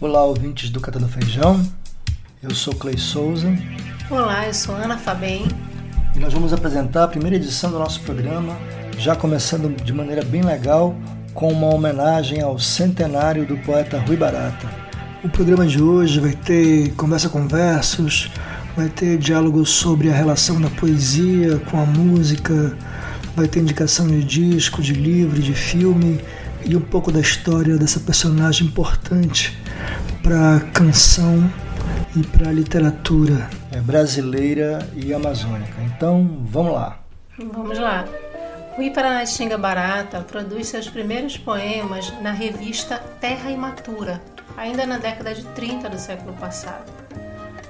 Olá, ouvintes do Catando Feijão. Eu sou Clay Souza. Olá, eu sou Ana Fabem. E nós vamos apresentar a primeira edição do nosso programa, já começando de maneira bem legal, com uma homenagem ao centenário do poeta Rui Barata. O programa de hoje vai ter conversa com versos, vai ter diálogo sobre a relação da poesia com a música, vai ter indicação de disco, de livro, de filme e um pouco da história dessa personagem importante para a canção e para a literatura é brasileira e amazônica. Então, vamos lá. Vamos lá. Rui Paranatinga Barata produz seus primeiros poemas na revista Terra Imatura, ainda na década de 30 do século passado.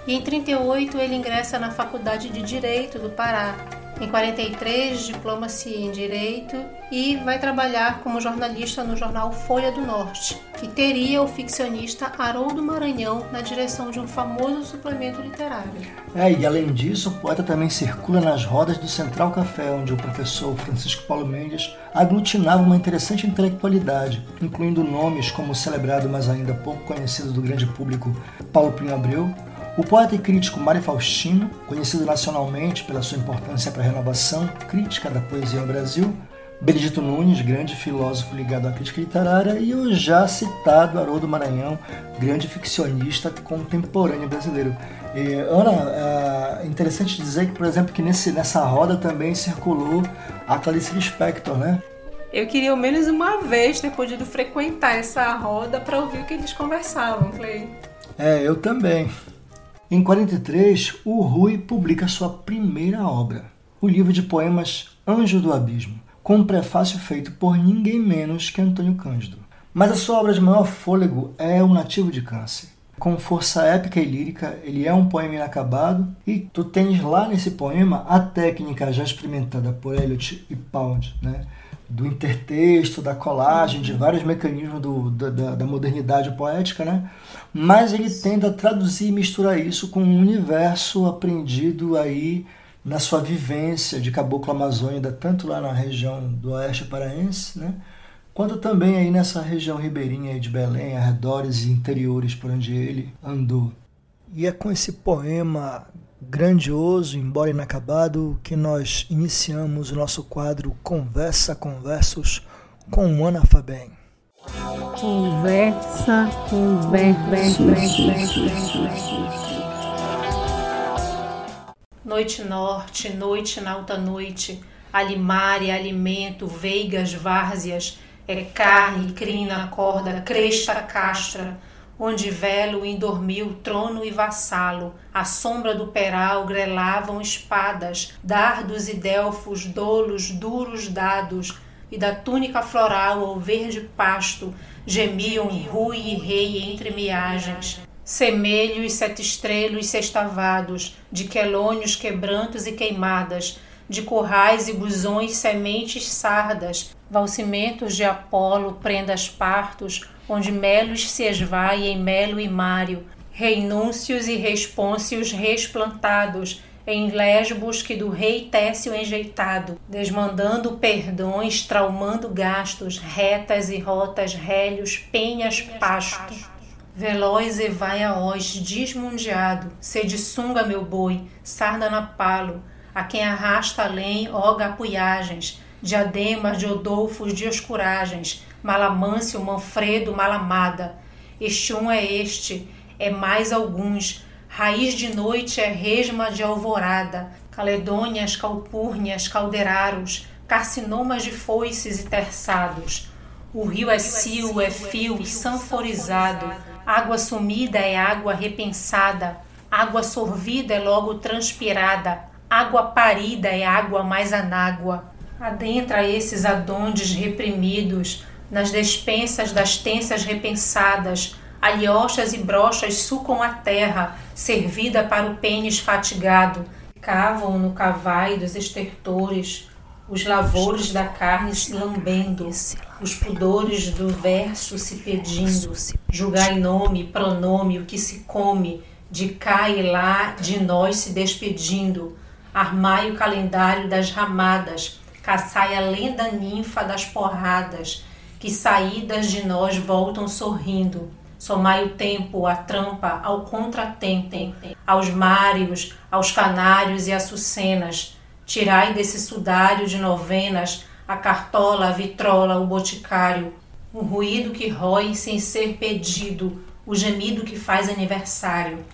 E em 38 ele ingressa na Faculdade de Direito do Pará, em 43, diploma-se em Direito e vai trabalhar como jornalista no jornal Folha do Norte, que teria o ficcionista Haroldo Maranhão na direção de um famoso suplemento literário. É, e além disso, o poeta também circula nas rodas do Central Café, onde o professor Francisco Paulo Mendes aglutinava uma interessante intelectualidade, incluindo nomes como o celebrado, mas ainda pouco conhecido do grande público, Paulo Pinho Abreu, o poeta e crítico Mário Faustino, conhecido nacionalmente pela sua importância para a renovação crítica da poesia no Brasil, Benedito Nunes, grande filósofo ligado à crítica literária, e o já citado Haroldo Maranhão, grande ficcionista contemporâneo brasileiro. E, Ana, é interessante dizer que, por exemplo, que nesse, nessa roda também circulou a Clarice Lispector, né? Eu queria ao menos uma vez ter podido frequentar essa roda para ouvir o que eles conversavam, Clay. É, eu também. Em 43, o Rui publica sua primeira obra, o livro de poemas Anjo do Abismo, com um prefácio feito por ninguém menos que Antônio Cândido. Mas a sua obra de maior fôlego é O Nativo de Câncer. Com força épica e lírica, ele é um poema inacabado e tu tens lá nesse poema a técnica já experimentada por Eliot e Pound, né? Do intertexto, da colagem, de vários mecanismos do, da, da, modernidade poética, né? mas ele tenta traduzir e misturar isso com um universo aprendido aí na sua vivência de caboclo amazônida, tanto lá na região do oeste paraense, né? quanto também aí nessa região ribeirinha de Belém, arredores e interiores por onde ele andou. E é com esse poema grandioso, embora inacabado, que nós iniciamos o nosso quadro Conversa com Versos com Ana Fabem. Conversa com versos. Noite norte, noite na alta noite, alimária, alimento, veigas, várzeas, é carne, crina, corda, cresta, castra, onde velo endormiu trono e vassalo, à sombra do peral grelavam espadas, dardos e delfos, dolos, duros dados, e da túnica floral ao verde pasto gemiam rui e rei entre miagens. Semelhos sete estrelos sextavados, de quelônios quebrantos e queimadas, de currais e busões sementes sardas, valcimentos de Apolo, prendas partos, onde melos se esvaem em melo e mário, reinúncios e respôncios resplantados, em lesbos que do rei o enjeitado, desmandando perdões, traumando gastos, retas e rotas, rélios, penhas, pasto. Veloz e vai a ós, desmundiado, sede sunga meu boi, sarda na palo, a quem arrasta além, oga apuiagens, diademas de odolfos de oscuragens, Malamâncio, Manfredo, Malamada. Este um é este, é mais alguns. Raiz de noite é resma de alvorada. Caledônias, calpúrnias, calderaros, carcinomas de foices e terçados. O rio é cio, é fio, sanforizado. Água sumida é água repensada. Água sorvida é logo transpirada. Água parida é água mais anágua. Adentra esses adondes reprimidos, nas despensas das tensas repensadas, alhochas e brochas sucam a terra, servida para o pênis fatigado, cavam no cavai dos estertores, os lavores da carne se lambendo, os pudores do verso se pedindo, julgai nome, pronome, o que se come, de cá e lá de nós se despedindo, armai o calendário das ramadas, caçai a lenda ninfa das porradas, que saídas de nós voltam sorrindo, somai o tempo, a trampa, ao contratempo, aos mários, aos canários e açucenas, tirai desse sudário de novenas a cartola, a vitrola, o boticário, o ruído que rói sem ser pedido, o gemido que faz aniversário.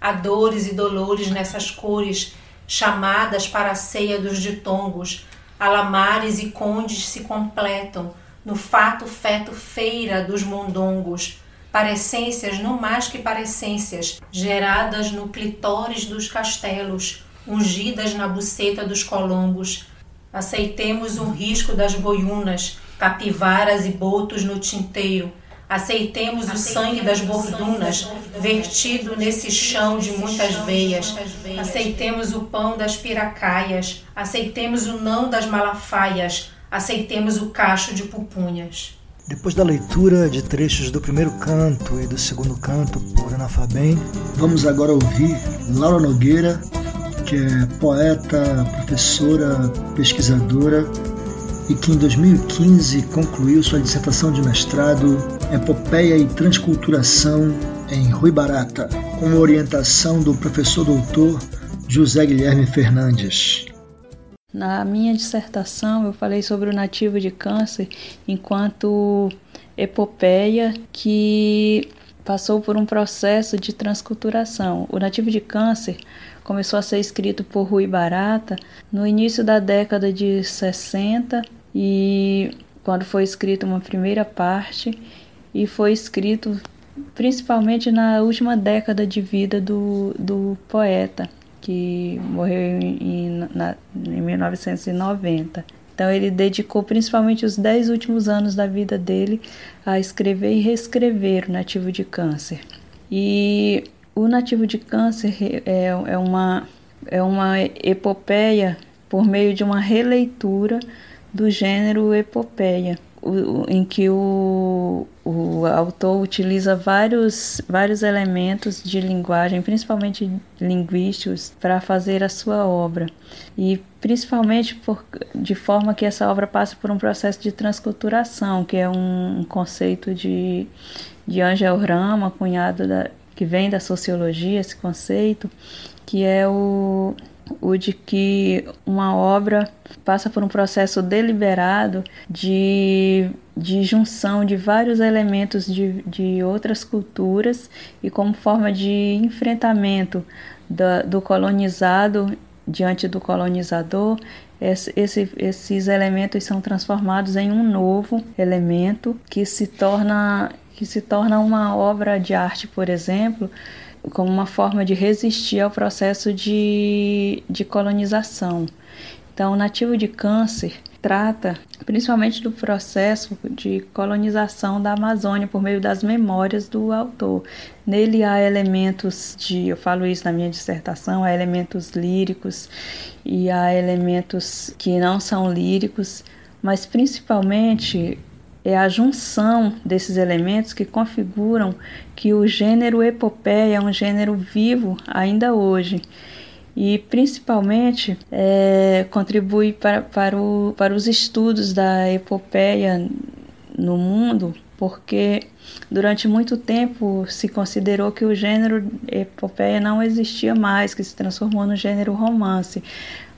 Há dores e dolores nessas cores, chamadas para a ceia dos ditongos, alamares e condes se completam, no fato feto feira dos mondongos, parecências não mais que parecências, geradas no clitóris dos castelos, ungidas na buceta dos colombos. Aceitemos o risco das boiunas, capivaras e botos no tinteiro. Aceitemos o sangue das bordunas, vertido nesse chão de muitas veias. Aceitemos o pão das piracaias. Aceitemos o não das malafaias. Aceitemos o cacho de pupunhas. Depois da leitura de trechos do primeiro canto e do segundo canto por Ana Fabem, vamos agora ouvir Laura Nogueira, que é poeta, professora, pesquisadora e que em 2015 concluiu sua dissertação de mestrado Epopeia e Transculturação em Rui Barata, com orientação do professor doutor José Guilherme Fernandes. Na minha dissertação, eu falei sobre o nativo de câncer enquanto epopeia que passou por um processo de transculturação. O nativo de câncer começou a ser escrito por Rui Barata no início da década de 60 e quando foi escrito uma primeira parte e foi escrito principalmente na última década de vida do, do poeta que morreu em, na, em 1990. Então ele dedicou principalmente os dez últimos anos da vida dele a escrever e reescrever o Nativo de Câncer. E o Nativo de Câncer é, é, uma, é uma epopeia por meio de uma releitura do gênero epopeia em que o, o autor utiliza vários, vários elementos de linguagem, principalmente linguísticos, para fazer a sua obra. E principalmente por, de forma que essa obra passe por um processo de transculturação, que é um, um conceito de, de Angel Rama, cunhado da, que vem da sociologia, esse conceito, que é o o de que uma obra passa por um processo deliberado de, de junção de vários elementos de, de outras culturas e como forma de enfrentamento da, do colonizado diante do colonizador, esse, esse, esses elementos são transformados em um novo elemento que se torna que se torna uma obra de arte, por exemplo, como uma forma de resistir ao processo de, de colonização. Então, o nativo de câncer trata principalmente do processo de colonização da Amazônia por meio das memórias do autor. Nele há elementos de, eu falo isso na minha dissertação, há elementos líricos e há elementos que não são líricos, mas principalmente é a junção desses elementos que configuram que o gênero epopeia é um gênero vivo ainda hoje e principalmente é, contribui para, para, o, para os estudos da epopeia no mundo, porque durante muito tempo se considerou que o gênero epopeia não existia mais, que se transformou no gênero romance.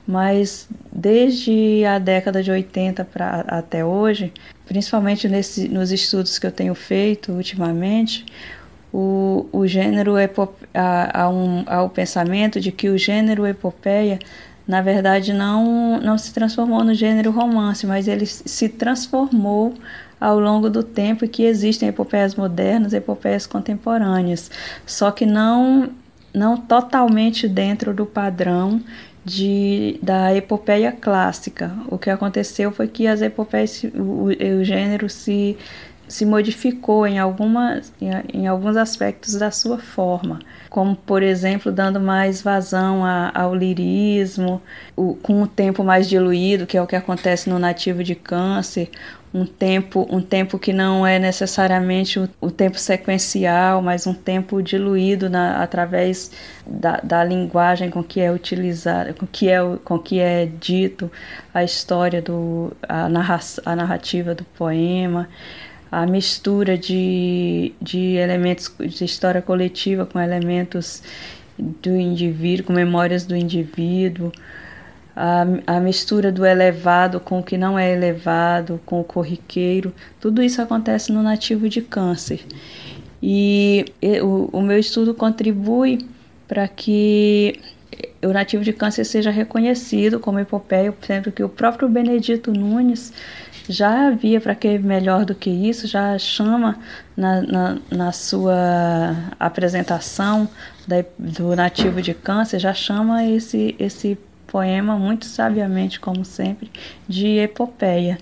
Mas desde a década de 80 para até hoje, principalmente nesse, nos estudos que eu tenho feito ultimamente, o, o gênero há, há, um, há o pensamento de que o gênero epopeia na verdade não, não se transformou no gênero romance, mas ele se transformou ao longo do tempo e que existem epopeias modernas, epopeias contemporâneas, só que não não totalmente dentro do padrão de, da epopeia clássica. O que aconteceu foi que as epopeias, o, o gênero se, se modificou em, algumas, em, em, alguns aspectos da sua forma, como, por exemplo, dando mais vazão a, ao lirismo, o, com o tempo mais diluído, que é o que acontece no nativo de câncer, um tempo, um tempo que não é necessariamente o, o tempo sequencial, mas um tempo diluído na, através da, da, linguagem com que é utilizado, com que é, com que é dito a história do a, narra, a narrativa do poema. a mistura de, de elementos de história coletiva com elementos do indivíduo, com memórias do indivíduo, a, a mistura do elevado com o que não é elevado, com o corriqueiro, tudo isso acontece no nativo de câncer. E o, o meu estudo contribui para que o nativo de câncer seja reconhecido como epopeia, sendo que o próprio Benedito Nunes já havia, para que melhor do que isso, já chama na, na, na sua apresentação da, do nativo de câncer, já chama esse, esse poema muito sabiamente, como sempre, de epopeia.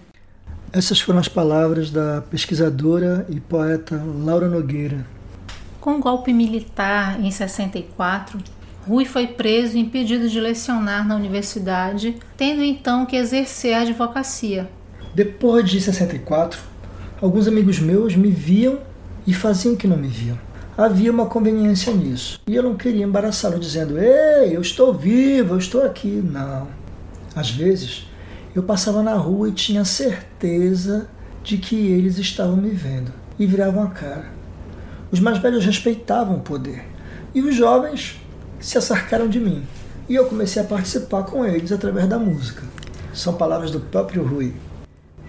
Essas foram as palavras da pesquisadora e poeta Laura Nogueira. Com o golpe militar em 64, Rui foi preso e impedido de lecionar na universidade, tendo então que exercer a advocacia. Depois de 64, alguns amigos meus me viam e faziam que não me viam havia uma conveniência nisso. E eu não queria embaraçá-lo dizendo: Ei, eu estou vivo, eu estou aqui. Não. Às vezes, eu passava na rua e tinha certeza de que eles estavam me vendo e viravam a cara. Os mais velhos respeitavam o poder e os jovens se acercaram de mim. E eu comecei a participar com eles através da música. São palavras do próprio Rui.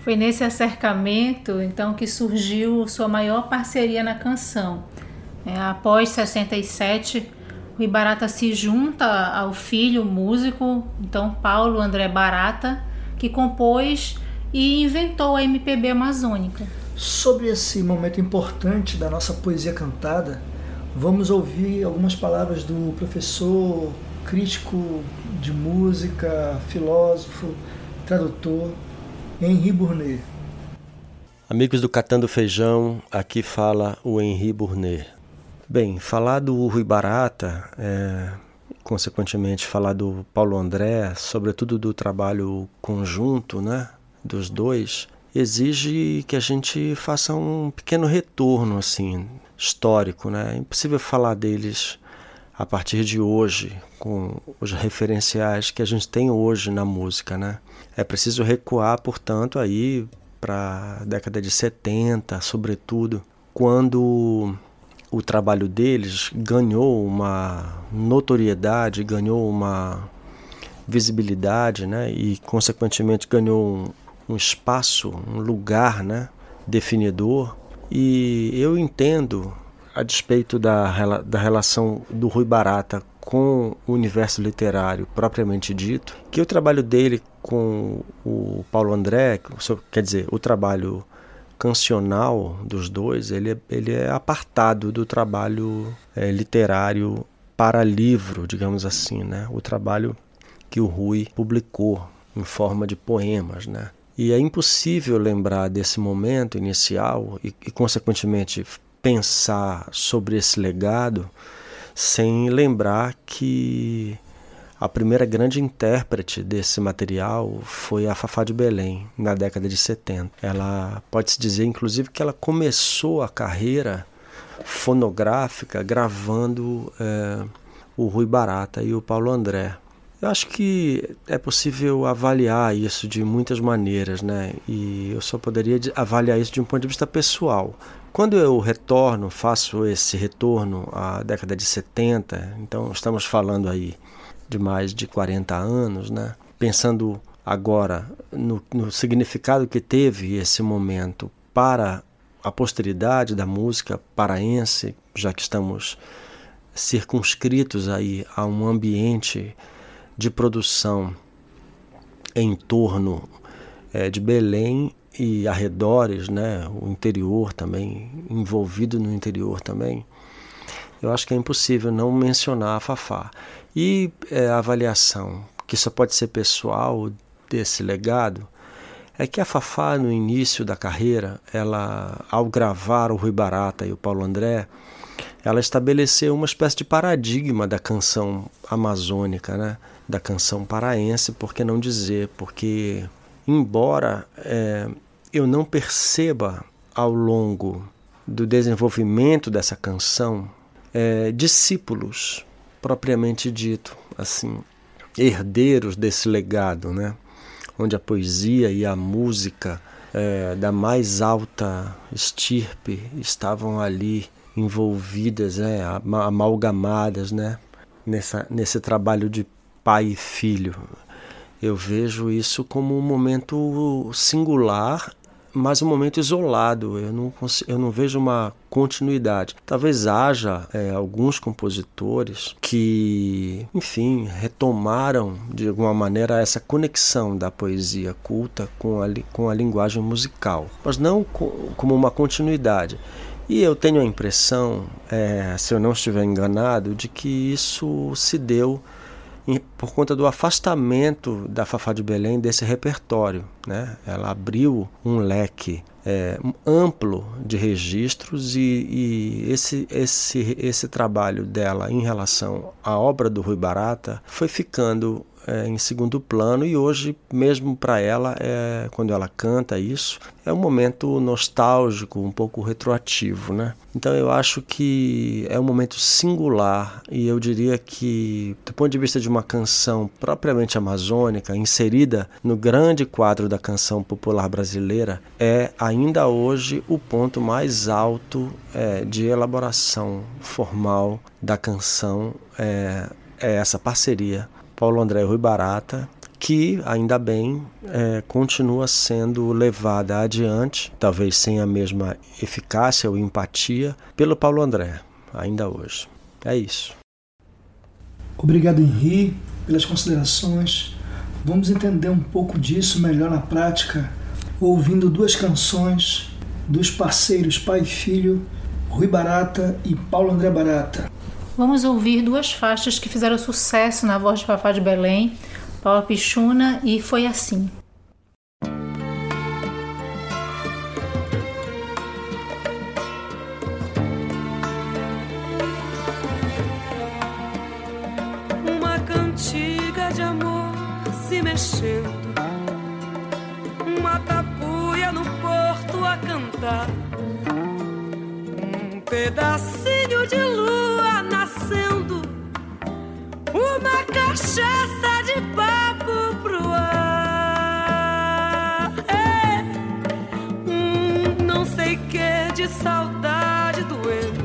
Foi nesse acercamento então que surgiu sua maior parceria na canção, é, após 67, o Ibarata se junta ao filho músico, então Paulo André Barata, que compôs e inventou a MPB amazônica. Sobre esse momento importante da nossa poesia cantada, vamos ouvir algumas palavras do professor, crítico de música, filósofo, tradutor, Henri Bournet. Amigos do Catando Feijão, aqui fala o Henri Bournet. Bem, falar do Rui Barata, é, consequentemente falar do Paulo André, sobretudo do trabalho conjunto né, dos dois, exige que a gente faça um pequeno retorno assim histórico. Né? É impossível falar deles a partir de hoje, com os referenciais que a gente tem hoje na música. Né? É preciso recuar, portanto, aí para a década de 70, sobretudo, quando o trabalho deles ganhou uma notoriedade, ganhou uma visibilidade, né? E consequentemente ganhou um, um espaço, um lugar, né? Definidor. E eu entendo, a despeito da, da relação do Rui Barata com o universo literário propriamente dito, que o trabalho dele com o Paulo André, quer dizer, o trabalho cancional dos dois, ele é, ele é apartado do trabalho é, literário para livro, digamos assim, né? O trabalho que o Rui publicou em forma de poemas, né? E é impossível lembrar desse momento inicial e, e consequentemente, pensar sobre esse legado sem lembrar que a primeira grande intérprete desse material foi a Fafá de Belém, na década de 70. Ela pode-se dizer, inclusive, que ela começou a carreira fonográfica gravando é, o Rui Barata e o Paulo André. Eu acho que é possível avaliar isso de muitas maneiras, né? E eu só poderia avaliar isso de um ponto de vista pessoal. Quando eu retorno, faço esse retorno à década de 70, então estamos falando aí de mais de 40 anos, né? pensando agora no, no significado que teve esse momento para a posteridade da música paraense, já que estamos circunscritos aí a um ambiente de produção em torno é, de Belém e arredores, né, o interior também, envolvido no interior também, eu acho que é impossível não mencionar a Fafá. E é, a avaliação, que só pode ser pessoal desse legado, é que a Fafá, no início da carreira, ela, ao gravar o Rui Barata e o Paulo André, ela estabeleceu uma espécie de paradigma da canção amazônica, né? da canção paraense, por que não dizer? Porque, embora é, eu não perceba ao longo do desenvolvimento dessa canção é, discípulos propriamente dito, assim, herdeiros desse legado, né? onde a poesia e a música é, da mais alta estirpe estavam ali envolvidas, né, amalgamadas, né, nessa, nesse trabalho de pai e filho. Eu vejo isso como um momento singular mas um momento isolado. Eu não, eu não vejo uma continuidade. Talvez haja é, alguns compositores que, enfim, retomaram de alguma maneira essa conexão da poesia culta com a, com a linguagem musical, mas não co como uma continuidade. E eu tenho a impressão, é, se eu não estiver enganado, de que isso se deu por conta do afastamento da Fafá de Belém desse repertório. Né? Ela abriu um leque é, amplo de registros e, e, esse, esse, esse trabalho dela em relação à obra do Rui Barata foi ficando é, em segundo plano e hoje mesmo para ela é, quando ela canta isso é um momento nostálgico um pouco retroativo né? Então eu acho que é um momento singular e eu diria que do ponto de vista de uma canção propriamente amazônica inserida no grande quadro da canção popular brasileira é ainda hoje o ponto mais alto é, de elaboração formal da canção é, é essa parceria Paulo André Rui Barata, que, ainda bem, é, continua sendo levada adiante, talvez sem a mesma eficácia ou empatia, pelo Paulo André, ainda hoje. É isso. Obrigado, Henri, pelas considerações. Vamos entender um pouco disso melhor na prática, ouvindo duas canções dos parceiros pai e filho, Rui Barata e Paulo André Barata. Vamos ouvir duas faixas que fizeram sucesso na voz de Fafá de Belém, Paula Pichuna e Foi Assim. Uma cantiga de amor se mexendo, uma tapuia no porto a cantar, um pedacinho de lua cachaça de papo pro ar. É. Hum, não sei que de saudade doendo.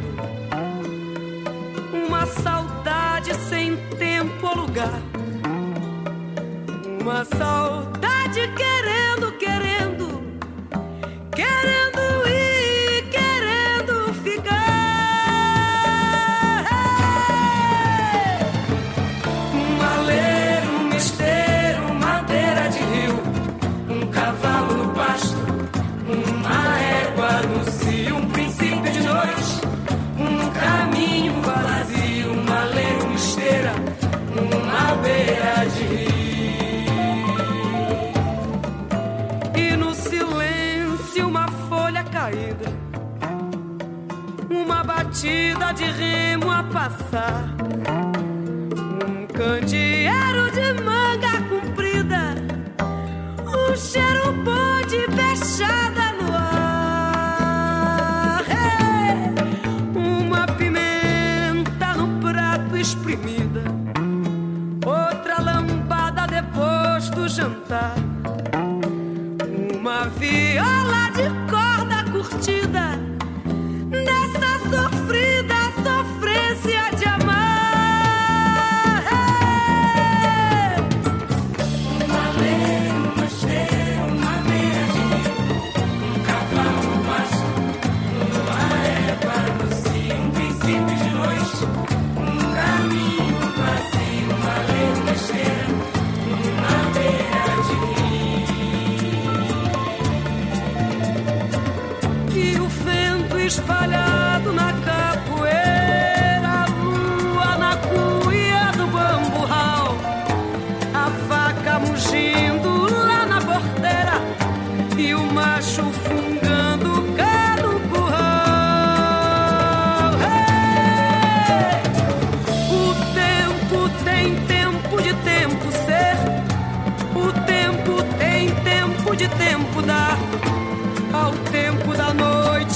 Uma saudade sem tempo ou lugar. Uma saudade querendo, remo a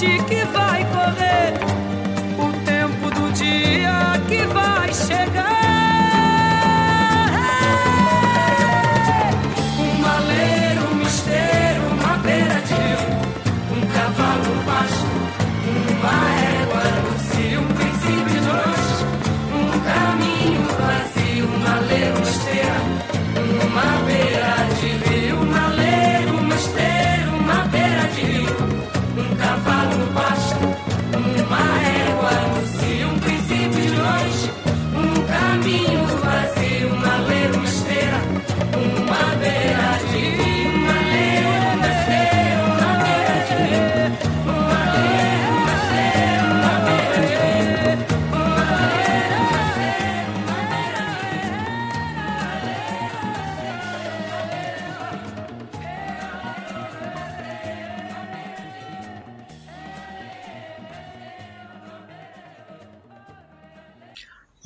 te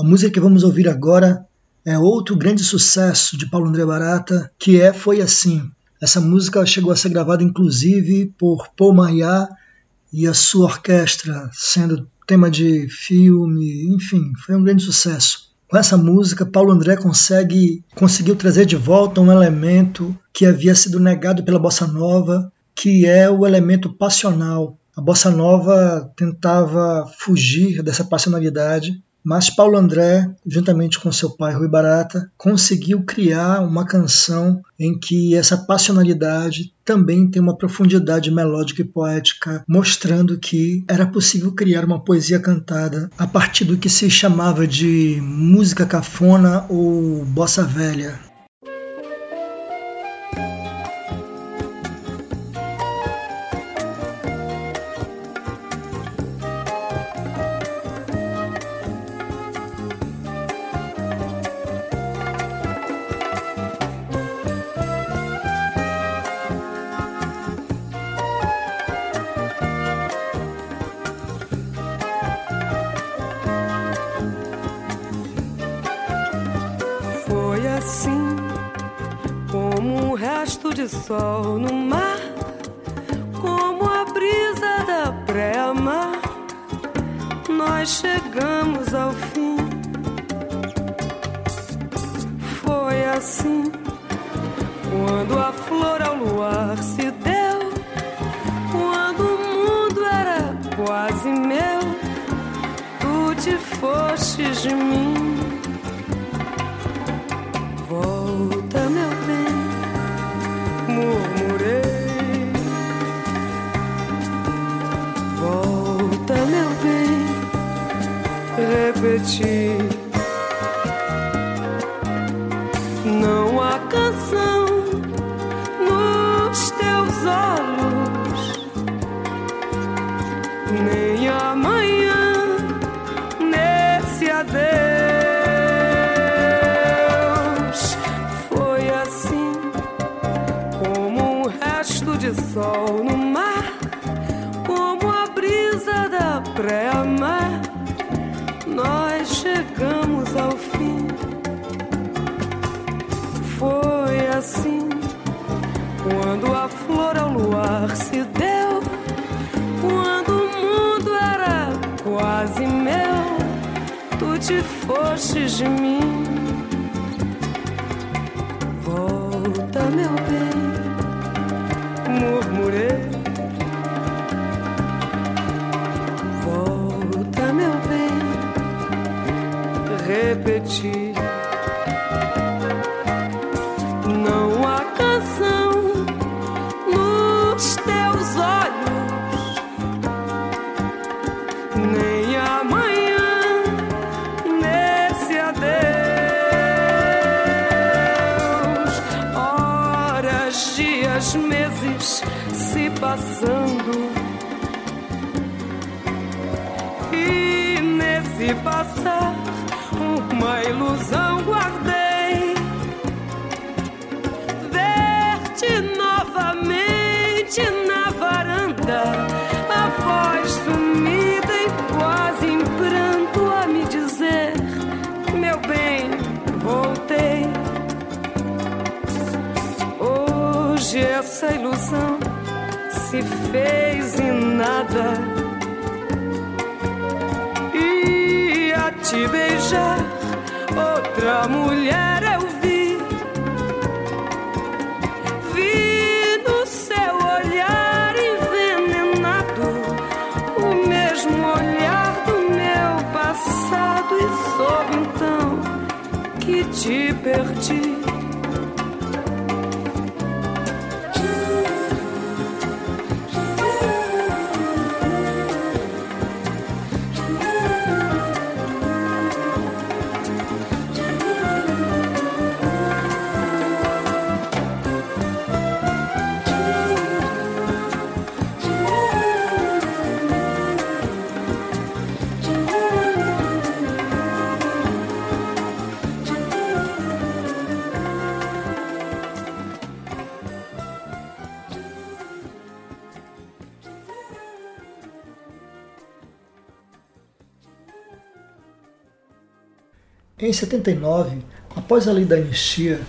música que vamos ouvir agora é outro grande sucesso de Paulo André Barata, que é Foi Assim. Essa música chegou a ser gravada inclusive por Paul Maria e a sua orquestra, sendo tema de filme, enfim, foi um grande sucesso. Com essa música, Paulo André consegue conseguiu trazer de volta um elemento que havia sido negado pela bossa nova, que é o elemento passional. A bossa nova tentava fugir dessa passionalidade mas Paulo André, juntamente com seu pai Rui Barata, conseguiu criar uma canção em que essa passionalidade também tem uma profundidade melódica e poética, mostrando que era possível criar uma poesia cantada a partir do que se chamava de música cafona ou bossa velha. Sol no mar, como a brisa da pré-mar, nós chegamos ao fim. Foi assim, quando a flor ao luar se deu, quando o mundo era quase meu, tu te fostes de mim. Repetir. Não fostes de mim. Volta, meu ilusão guardei. Ver-te novamente na varanda, a voz sumida e quase em pranto a me dizer: Meu bem, voltei. Hoje essa ilusão se fez em nada te beijar, outra mulher eu Em 79, após a lei da anistia,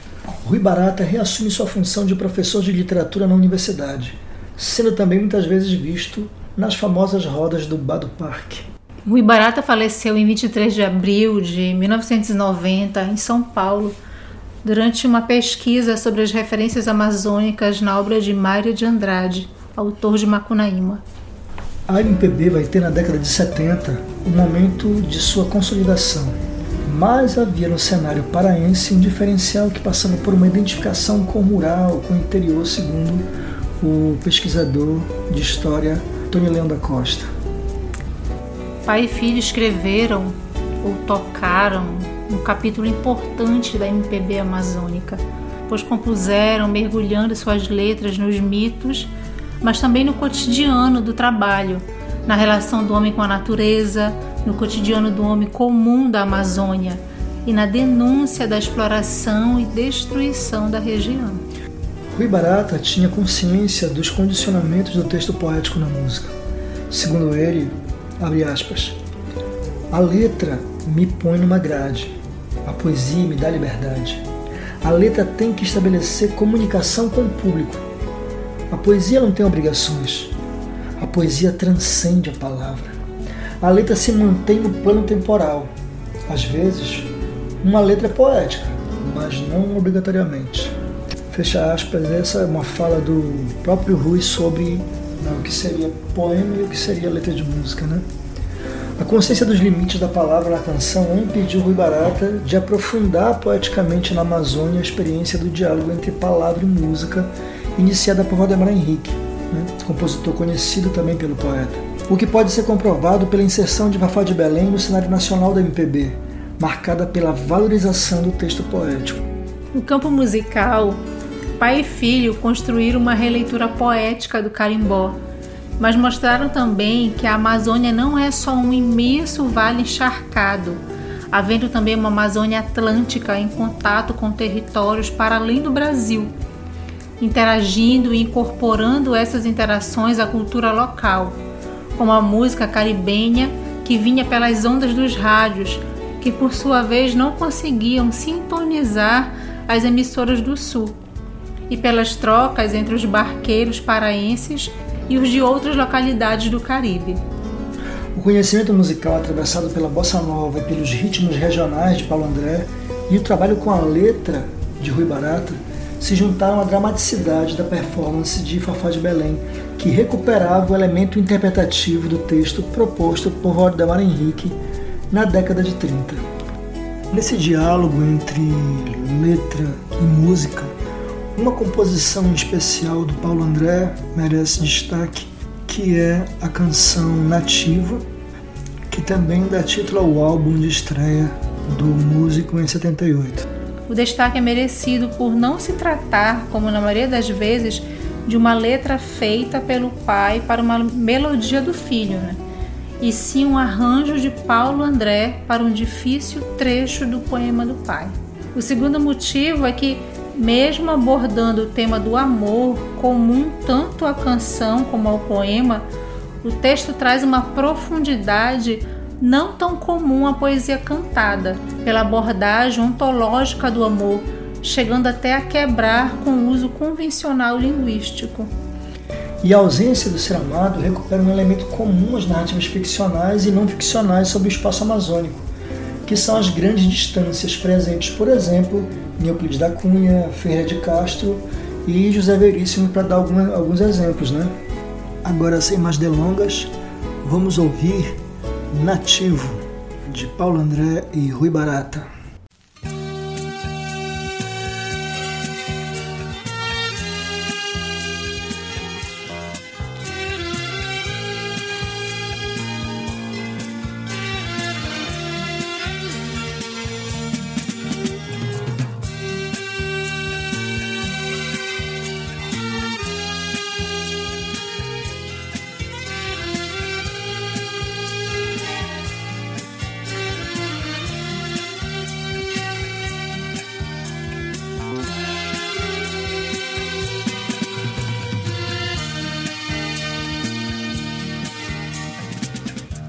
Rui Barata reassume sua função de professor de literatura na universidade, sendo também muitas vezes visto nas famosas rodas do Bado Parque. Rui Barata faleceu em 23 de abril de 1990 em São Paulo, durante uma pesquisa sobre as referências amazônicas na obra de Mário de Andrade, autor de Macunaíma. A MPB vai ter na década de 70 o momento de sua consolidação, mas havia no cenário paraense um diferencial que passava por uma identificação com o rural, com o interior, segundo o pesquisador de história Tony Leão da Costa. Pai e filho escreveram ou tocaram um capítulo importante da MPB amazônica, pois compuseram mergulhando suas letras nos mitos, mas também no cotidiano do trabalho, na relação do homem com a natureza, no cotidiano do homem comum da Amazônia e na denúncia da exploração e destruição da região. Rui Barata tinha consciência dos condicionamentos do texto poético na música. Segundo ele, abre aspas, a letra me põe numa grade, a poesia me dá liberdade. A letra tem que estabelecer comunicação com o público. A poesia não tem obrigações. A poesia transcende a palavra. A letra se mantém no plano temporal. Às vezes, uma letra é poética, mas não obrigatoriamente. Fecha aspas, essa é uma fala do próprio Rui sobre né, o que seria poema e o que seria letra de música, né? A consciência dos limites da palavra na canção impediu Rui Barata de aprofundar poeticamente na Amazônia a experiência do diálogo entre palavra e música, iniciada por Valdemar Henrique, né? compositor conhecido também pelo poeta. O que pode ser comprovado pela inserção de Fafá de Belém no cenário nacional da MPB, marcada pela valorização do texto poético. No campo musical, pai e filho construíram uma releitura poética do carimbó, mas mostraram também que a Amazônia não é só um imenso vale encharcado, havendo também uma Amazônia Atlântica em contato com territórios para além do Brasil, interagindo e incorporando essas interações à cultura local, como a música caribenha que vinha pelas ondas dos rádios, que por sua vez não conseguiam sintonizar as emissoras do Sul, e pelas trocas entre os barqueiros paraenses e os de outras localidades do Caribe. O conhecimento musical atravessado pela bossa nova e pelos ritmos regionais de Paulo André e o trabalho com a letra de Rui Barata se juntaram à dramaticidade da performance de Fafá de Belém, que recuperava o elemento interpretativo do texto proposto por Valdemar Henrique na década de 30. Nesse diálogo entre letra e música, uma composição especial do Paulo André merece destaque, que é a canção Nativa, que também dá título ao álbum de estreia do músico em 78. O destaque é merecido por não se tratar, como na maioria das vezes, de uma letra feita pelo pai para uma melodia do filho, né? e sim um arranjo de Paulo André para um difícil trecho do poema do pai. O segundo motivo é que mesmo abordando o tema do amor, comum tanto à canção como ao poema, o texto traz uma profundidade não tão comum à poesia cantada, pela abordagem ontológica do amor, chegando até a quebrar com o uso convencional linguístico. E a ausência do ser amado recupera um elemento comum às narrativas ficcionais e não ficcionais sobre o espaço amazônico, que são as grandes distâncias presentes, por exemplo, em Euclides da Cunha, Ferreira de Castro e José Veríssimo, para dar alguma, alguns exemplos. Né? Agora, sem mais delongas, vamos ouvir Nativo, de Paulo André e Rui Barata.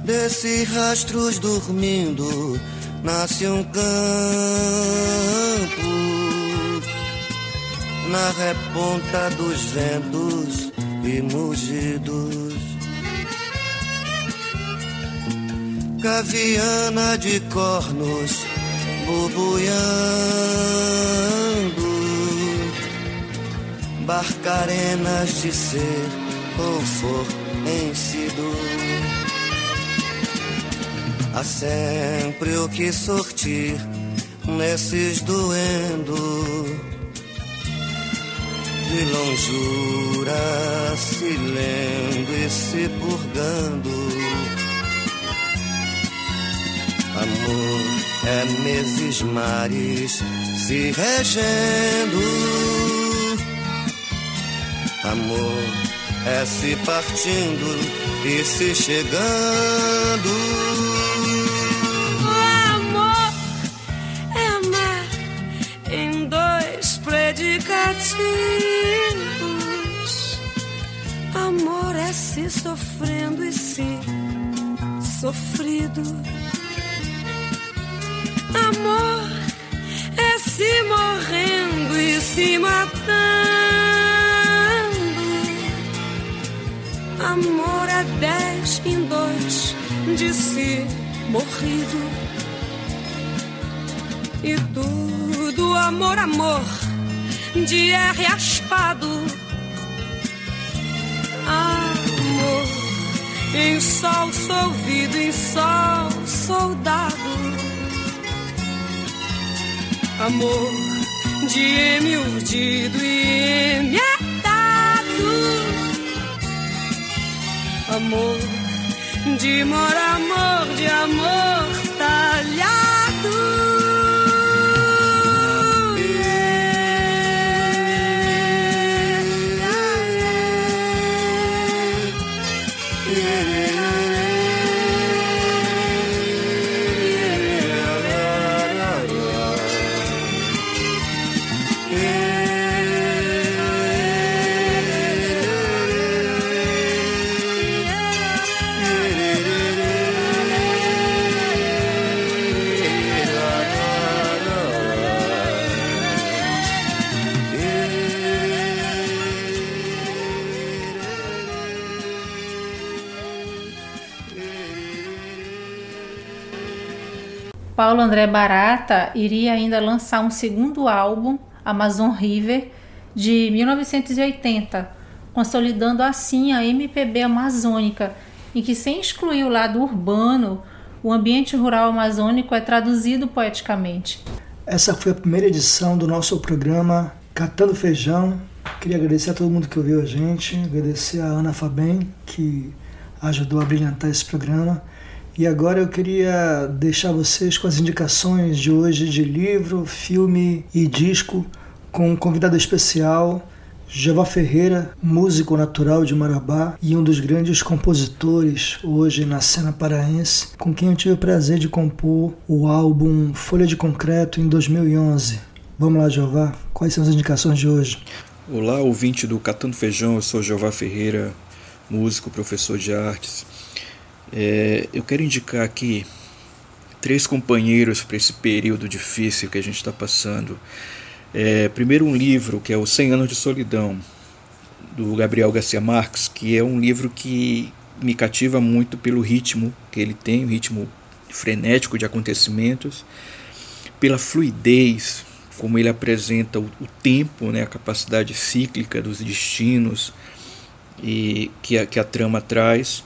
Desses rastros dormindo nasce um campo na reponta dos ventos e mugidos. Caviana de cornos borbulhando, barcarenas de ser ou for vencido. Há sempre o que sortir nesses doendo. De longura se lendo e se purgando. Amor é meses mares se regendo. Amor é se partindo e se chegando. Amor é se sofrendo e se sofrido. Amor é se morrendo e se matando. Amor é dez em dois de si morrido. E tudo amor, amor, de R raspado. Amor, em sol solvido, em sol soldado. Amor, de M urdido e M amor, de mor amor, de amor Paulo André Barata iria ainda lançar um segundo álbum, Amazon River, de 1980, consolidando assim a MPB amazônica, em que, sem excluir o lado urbano, o ambiente rural amazônico é traduzido poeticamente. Essa foi a primeira edição do nosso programa Catando Feijão. Queria agradecer a todo mundo que ouviu a gente, agradecer a Ana Fabem, que ajudou a brilhantar esse programa. E agora eu queria deixar vocês com as indicações de hoje de livro, filme e disco com um convidado especial, Jeová Ferreira, músico natural de Marabá e um dos grandes compositores hoje na cena paraense, com quem eu tive o prazer de compor o álbum Folha de Concreto em 2011. Vamos lá, Jeová, quais são as indicações de hoje? Olá, ouvinte do Catando Feijão, eu sou Jeová Ferreira, músico, professor de artes. É, eu quero indicar aqui três companheiros para esse período difícil que a gente está passando. É, primeiro, um livro que é o 100 Anos de Solidão, do Gabriel Garcia Marques, que é um livro que me cativa muito pelo ritmo que ele tem, o ritmo frenético de acontecimentos, pela fluidez, como ele apresenta o, o tempo, né, a capacidade cíclica dos destinos e que a, que a trama traz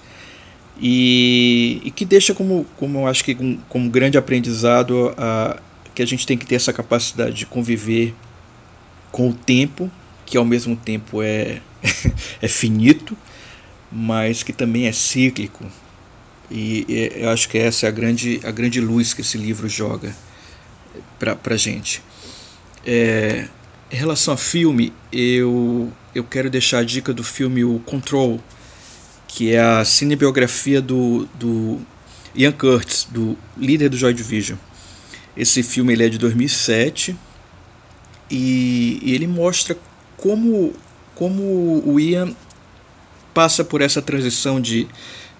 e, e que deixa como, como eu acho que como, grande aprendizado a, que a gente tem que ter essa capacidade de conviver com o tempo, que ao mesmo tempo é, é finito, mas que também é cíclico. E, e eu acho que essa é a grande, a grande luz que esse livro joga para a gente. É, em relação a filme, eu, eu quero deixar a dica do filme O Control, que é a cinebiografia do, do Ian Curtis, do líder do Joy Division. Esse filme ele é de 2007 e, e ele mostra como, como o Ian passa por essa transição de,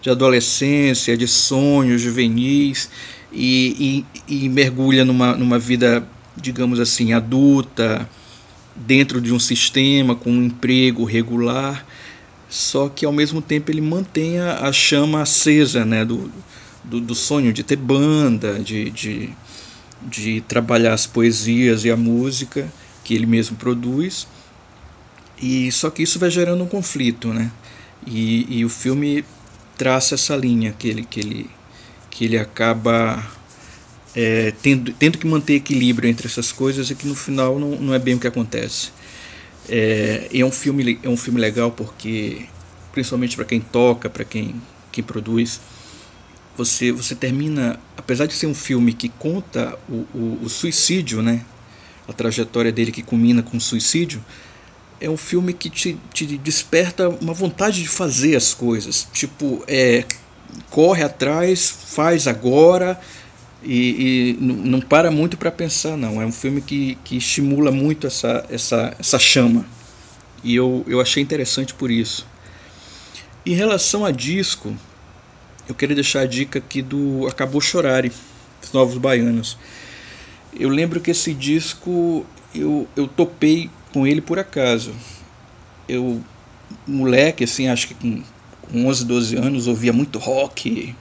de adolescência, de sonhos juvenis e, e, e mergulha numa, numa vida, digamos assim, adulta, dentro de um sistema com um emprego regular, só que ao mesmo tempo ele mantém a, chama acesa né, do, do, do, sonho de ter banda, de, de, de trabalhar as poesias e a música que ele mesmo produz. E só que isso vai gerando um conflito, né? E, e o filme traça essa linha que ele, que ele, que ele acaba é, tendo, tendo que manter equilíbrio entre essas coisas e que no final não, não é bem o que acontece. É, é, um filme, é um filme legal porque, principalmente para quem toca, para quem, quem produz, você, você termina, apesar de ser um filme que conta o, o, o suicídio, né, a trajetória dele que culmina com o suicídio, é um filme que te, te desperta uma vontade de fazer as coisas. Tipo, é, corre atrás, faz agora e, e não para muito para pensar, não. É um filme que, que estimula muito essa, essa, essa chama. E eu, eu achei interessante por isso. Em relação a disco, eu queria deixar a dica aqui do Acabou Chorare, dos Novos Baianos. Eu lembro que esse disco eu, eu topei com ele por acaso. Eu, moleque, assim, acho que com, com 11, 12 anos, ouvia muito rock,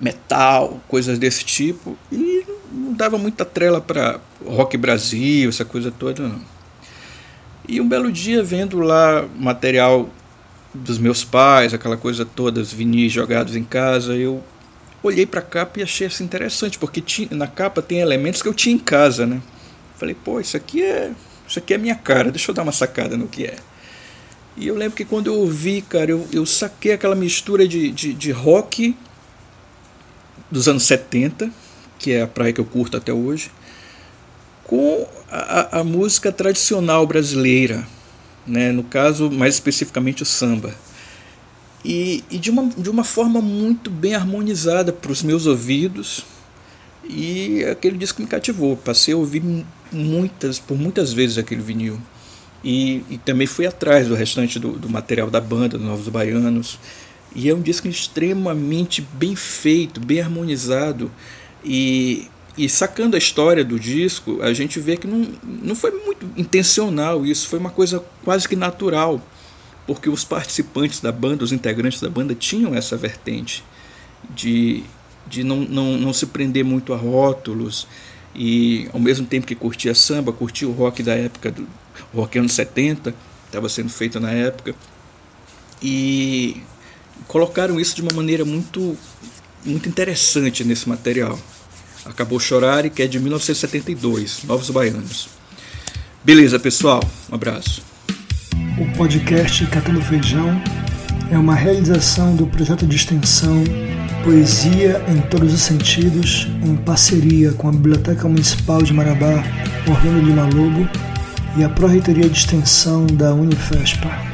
metal, coisas desse tipo, e não dava muita trela para rock Brasil, essa coisa toda, não. E um belo dia, vendo lá material dos meus pais, aquela coisa toda, os vinis jogados em casa, eu olhei para a capa e achei assim interessante, porque tinha, na capa tem elementos que eu tinha em casa, né? Falei, pô, isso aqui é isso aqui é minha cara, deixa eu dar uma sacada no que é. E eu lembro que quando eu ouvi, cara, eu, eu saquei aquela mistura de, de, de rock dos anos 70, que é a praia que eu curto até hoje, com a, a música tradicional brasileira, né? no caso, mais especificamente o samba. E, e de, uma, de uma forma muito bem harmonizada para os meus ouvidos, e aquele disco me cativou. Passei a ouvir muitas, por muitas vezes aquele vinil. E, e também fui atrás do restante do, do material da banda, dos Novos Baianos. E é um disco extremamente bem feito, bem harmonizado. E, e sacando a história do disco, a gente vê que não, não foi muito intencional isso, foi uma coisa quase que natural, porque os participantes da banda, os integrantes da banda, tinham essa vertente de, de não, não, não se prender muito a rótulos e ao mesmo tempo que curtia samba, curtia o rock da época do rock anos 70, estava sendo feito na época. E colocaram isso de uma maneira muito muito interessante nesse material. Acabou Chorar, que é de 1972, Novos Baianos. Beleza, pessoal. Um abraço. O podcast Catando Feijão é uma realização do projeto de extensão Poesia em Todos os Sentidos, em parceria com a Biblioteca Municipal de Marabá, Orlando Lima Lobo e a Pró-Reitoria de Extensão da Unifespa.